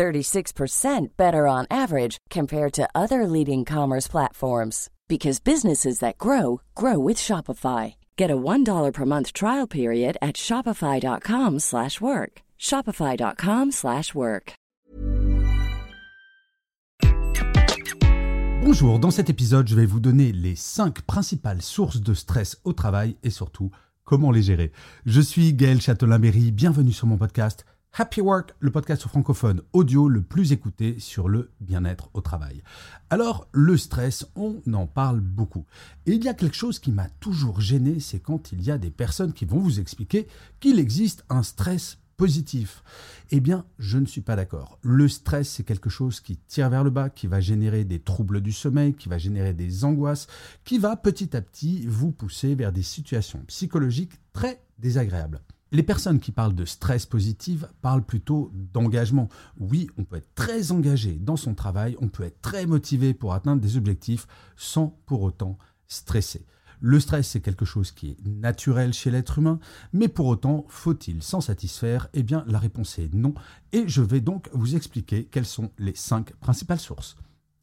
36% better on average compared to other leading commerce platforms because businesses that grow grow with Shopify. Get a $1 per month trial period at shopify.com/work. shopify.com/work. Bonjour, dans cet épisode, je vais vous donner les 5 principales sources de stress au travail et surtout comment les gérer. Je suis Gaël Châtelain-Berry, bienvenue sur mon podcast Happy Work, le podcast francophone audio le plus écouté sur le bien-être au travail. Alors, le stress, on en parle beaucoup. Et il y a quelque chose qui m'a toujours gêné, c'est quand il y a des personnes qui vont vous expliquer qu'il existe un stress positif. Eh bien, je ne suis pas d'accord. Le stress, c'est quelque chose qui tire vers le bas, qui va générer des troubles du sommeil, qui va générer des angoisses, qui va petit à petit vous pousser vers des situations psychologiques très désagréables. Les personnes qui parlent de stress positif parlent plutôt d'engagement. Oui, on peut être très engagé dans son travail, on peut être très motivé pour atteindre des objectifs sans pour autant stresser. Le stress, c'est quelque chose qui est naturel chez l'être humain, mais pour autant, faut-il s'en satisfaire? Eh bien, la réponse est non, et je vais donc vous expliquer quelles sont les cinq principales sources.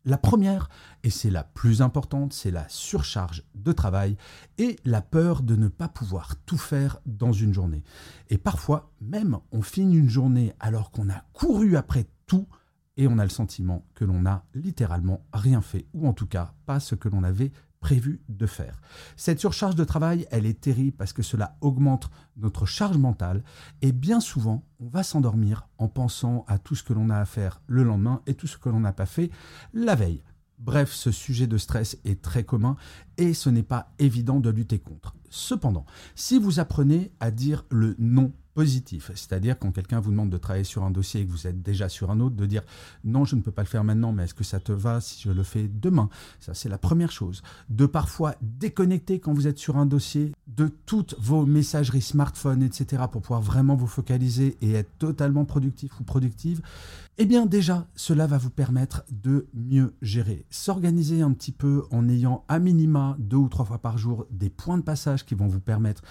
La première, et c'est la plus importante, c'est la surcharge de travail et la peur de ne pas pouvoir tout faire dans une journée. Et parfois, même, on finit une journée alors qu'on a couru après tout et on a le sentiment que l'on n'a littéralement rien fait, ou en tout cas pas ce que l'on avait prévu de faire. Cette surcharge de travail, elle est terrible parce que cela augmente notre charge mentale et bien souvent, on va s'endormir en pensant à tout ce que l'on a à faire le lendemain et tout ce que l'on n'a pas fait la veille. Bref, ce sujet de stress est très commun et ce n'est pas évident de lutter contre. Cependant, si vous apprenez à dire le non positif, c'est-à-dire quand quelqu'un vous demande de travailler sur un dossier et que vous êtes déjà sur un autre, de dire non, je ne peux pas le faire maintenant, mais est-ce que ça te va si je le fais demain? Ça, c'est la première chose. De parfois déconnecter quand vous êtes sur un dossier de toutes vos messageries smartphone, etc., pour pouvoir vraiment vous focaliser et être totalement productif ou productive. Eh bien déjà, cela va vous permettre de mieux gérer. S'organiser un petit peu en ayant à minima deux ou trois fois par jour des points de passage qui vont vous permettre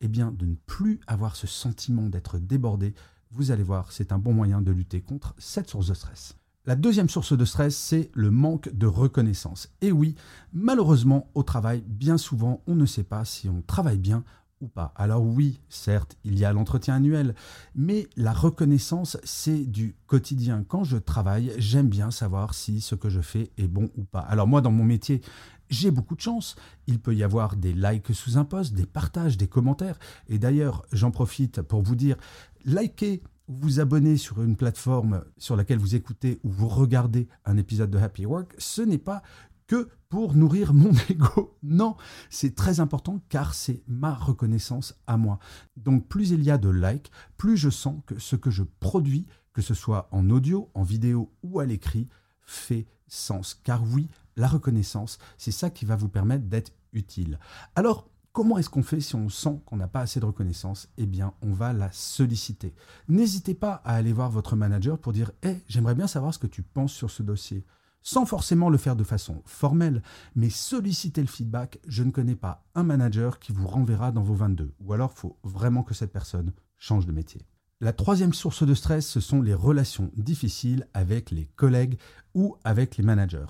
eh bien, de ne plus avoir ce sentiment d'être débordé, vous allez voir, c'est un bon moyen de lutter contre cette source de stress. La deuxième source de stress, c'est le manque de reconnaissance. Et oui, malheureusement, au travail, bien souvent, on ne sait pas si on travaille bien ou pas. Alors oui, certes, il y a l'entretien annuel, mais la reconnaissance, c'est du quotidien. Quand je travaille, j'aime bien savoir si ce que je fais est bon ou pas. Alors moi, dans mon métier, j'ai beaucoup de chance. Il peut y avoir des likes sous un post, des partages, des commentaires. Et d'ailleurs, j'en profite pour vous dire, likez ou vous abonnez sur une plateforme sur laquelle vous écoutez ou vous regardez un épisode de Happy Work, ce n'est pas que pour nourrir mon ego. Non, c'est très important car c'est ma reconnaissance à moi. Donc plus il y a de likes, plus je sens que ce que je produis, que ce soit en audio, en vidéo ou à l'écrit, fait sens. Car oui, la reconnaissance, c'est ça qui va vous permettre d'être utile. Alors, comment est-ce qu'on fait si on sent qu'on n'a pas assez de reconnaissance? Eh bien, on va la solliciter. N'hésitez pas à aller voir votre manager pour dire Hé, j'aimerais bien savoir ce que tu penses sur ce dossier. Sans forcément le faire de façon formelle, mais solliciter le feedback. Je ne connais pas un manager qui vous renverra dans vos 22. Ou alors, il faut vraiment que cette personne change de métier. La troisième source de stress, ce sont les relations difficiles avec les collègues ou avec les managers.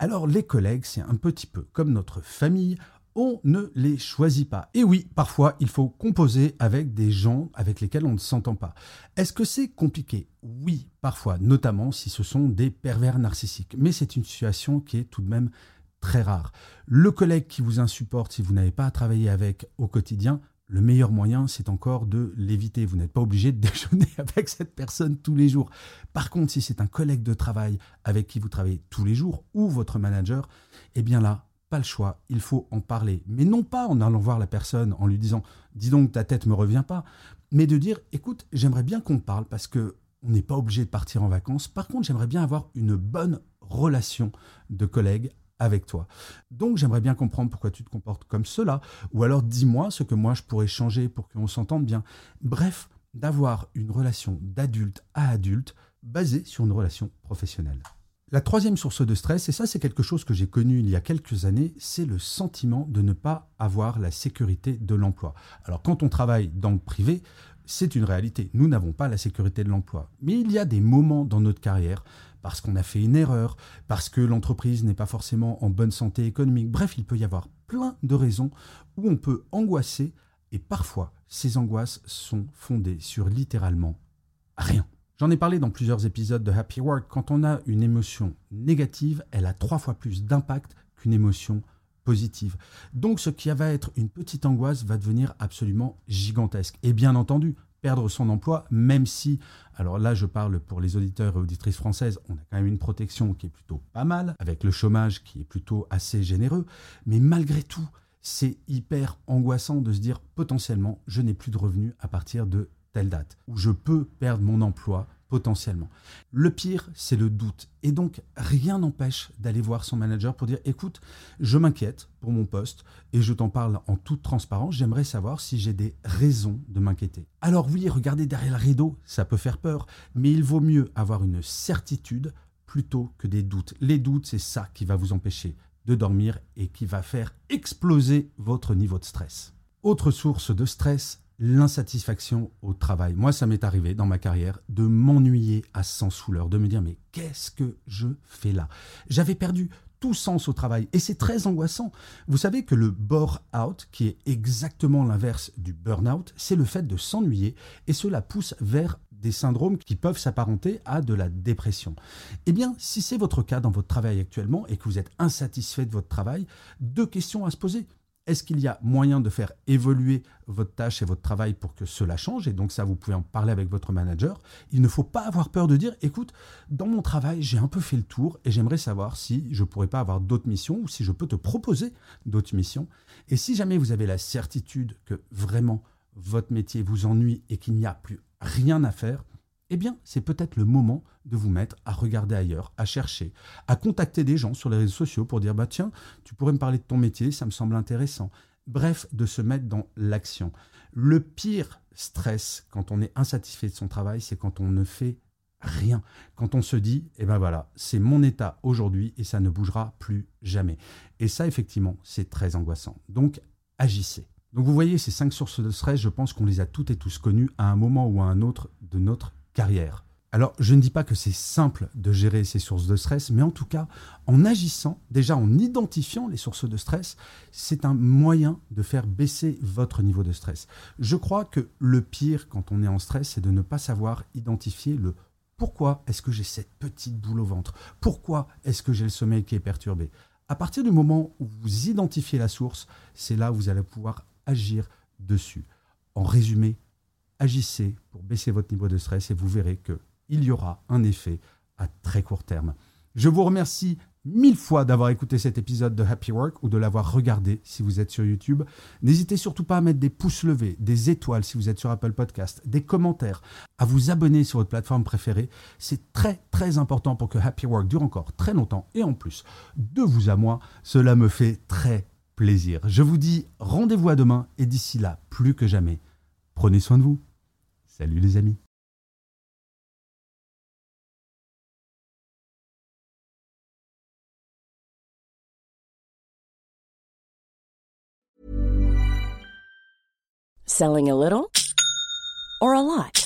Alors les collègues, c'est un petit peu comme notre famille, on ne les choisit pas. Et oui, parfois, il faut composer avec des gens avec lesquels on ne s'entend pas. Est-ce que c'est compliqué? Oui, parfois, notamment si ce sont des pervers narcissiques. Mais c'est une situation qui est tout de même très rare. Le collègue qui vous insupporte si vous n'avez pas à travailler avec au quotidien, le meilleur moyen, c'est encore de l'éviter. Vous n'êtes pas obligé de déjeuner avec cette personne tous les jours. Par contre, si c'est un collègue de travail avec qui vous travaillez tous les jours ou votre manager, eh bien là, pas le choix, il faut en parler. Mais non pas en allant voir la personne en lui disant Dis donc, ta tête me revient pas, mais de dire Écoute, j'aimerais bien qu'on parle parce que on n'est pas obligé de partir en vacances. Par contre, j'aimerais bien avoir une bonne relation de collègue avec toi. Donc j'aimerais bien comprendre pourquoi tu te comportes comme cela, ou alors dis-moi ce que moi je pourrais changer pour qu'on s'entende bien. Bref, d'avoir une relation d'adulte à adulte basée sur une relation professionnelle. La troisième source de stress, et ça c'est quelque chose que j'ai connu il y a quelques années, c'est le sentiment de ne pas avoir la sécurité de l'emploi. Alors quand on travaille dans le privé, c'est une réalité. Nous n'avons pas la sécurité de l'emploi. Mais il y a des moments dans notre carrière, parce qu'on a fait une erreur, parce que l'entreprise n'est pas forcément en bonne santé économique. Bref, il peut y avoir plein de raisons où on peut angoisser, et parfois ces angoisses sont fondées sur littéralement rien. J'en ai parlé dans plusieurs épisodes de Happy Work. Quand on a une émotion négative, elle a trois fois plus d'impact qu'une émotion positive. Donc ce qui va être une petite angoisse va devenir absolument gigantesque. Et bien entendu, perdre son emploi, même si, alors là je parle pour les auditeurs et auditrices françaises, on a quand même une protection qui est plutôt pas mal, avec le chômage qui est plutôt assez généreux, mais malgré tout, c'est hyper angoissant de se dire potentiellement je n'ai plus de revenus à partir de telle date, où je peux perdre mon emploi potentiellement. Le pire, c'est le doute. Et donc, rien n'empêche d'aller voir son manager pour dire, écoute, je m'inquiète pour mon poste et je t'en parle en toute transparence. J'aimerais savoir si j'ai des raisons de m'inquiéter. Alors oui, regardez derrière le rideau, ça peut faire peur, mais il vaut mieux avoir une certitude plutôt que des doutes. Les doutes, c'est ça qui va vous empêcher de dormir et qui va faire exploser votre niveau de stress. Autre source de stress, l'insatisfaction au travail. Moi, ça m'est arrivé dans ma carrière de m'ennuyer à sens souleur, de me dire mais qu'est-ce que je fais là? J'avais perdu tout sens au travail et c'est très angoissant. Vous savez que le bore-out, qui est exactement l'inverse du burn-out, c'est le fait de s'ennuyer et cela pousse vers des syndromes qui peuvent s'apparenter à de la dépression. Eh bien, si c'est votre cas dans votre travail actuellement et que vous êtes insatisfait de votre travail, deux questions à se poser. Est-ce qu'il y a moyen de faire évoluer votre tâche et votre travail pour que cela change? Et donc ça, vous pouvez en parler avec votre manager. Il ne faut pas avoir peur de dire, écoute, dans mon travail, j'ai un peu fait le tour et j'aimerais savoir si je pourrais pas avoir d'autres missions ou si je peux te proposer d'autres missions. Et si jamais vous avez la certitude que vraiment votre métier vous ennuie et qu'il n'y a plus rien à faire, eh bien, c'est peut-être le moment de vous mettre à regarder ailleurs, à chercher, à contacter des gens sur les réseaux sociaux pour dire bah tiens, tu pourrais me parler de ton métier, ça me semble intéressant. Bref, de se mettre dans l'action. Le pire stress quand on est insatisfait de son travail, c'est quand on ne fait rien. Quand on se dit, eh ben voilà, c'est mon état aujourd'hui et ça ne bougera plus jamais. Et ça, effectivement, c'est très angoissant. Donc, agissez. Donc vous voyez, ces cinq sources de stress, je pense qu'on les a toutes et tous connues à un moment ou à un autre de notre carrière. Alors, je ne dis pas que c'est simple de gérer ces sources de stress, mais en tout cas, en agissant, déjà en identifiant les sources de stress, c'est un moyen de faire baisser votre niveau de stress. Je crois que le pire quand on est en stress, c'est de ne pas savoir identifier le pourquoi est-ce que j'ai cette petite boule au ventre? Pourquoi est-ce que j'ai le sommeil qui est perturbé? À partir du moment où vous identifiez la source, c'est là où vous allez pouvoir agir dessus. En résumé, agissez pour baisser votre niveau de stress et vous verrez qu'il y aura un effet à très court terme. Je vous remercie mille fois d'avoir écouté cet épisode de Happy Work ou de l'avoir regardé si vous êtes sur YouTube. N'hésitez surtout pas à mettre des pouces levés, des étoiles si vous êtes sur Apple Podcast, des commentaires, à vous abonner sur votre plateforme préférée. C'est très très important pour que Happy Work dure encore très longtemps et en plus, de vous à moi, cela me fait très plaisir. Je vous dis rendez-vous à demain et d'ici là, plus que jamais, prenez soin de vous. Salut les amis. Selling a little or a lot?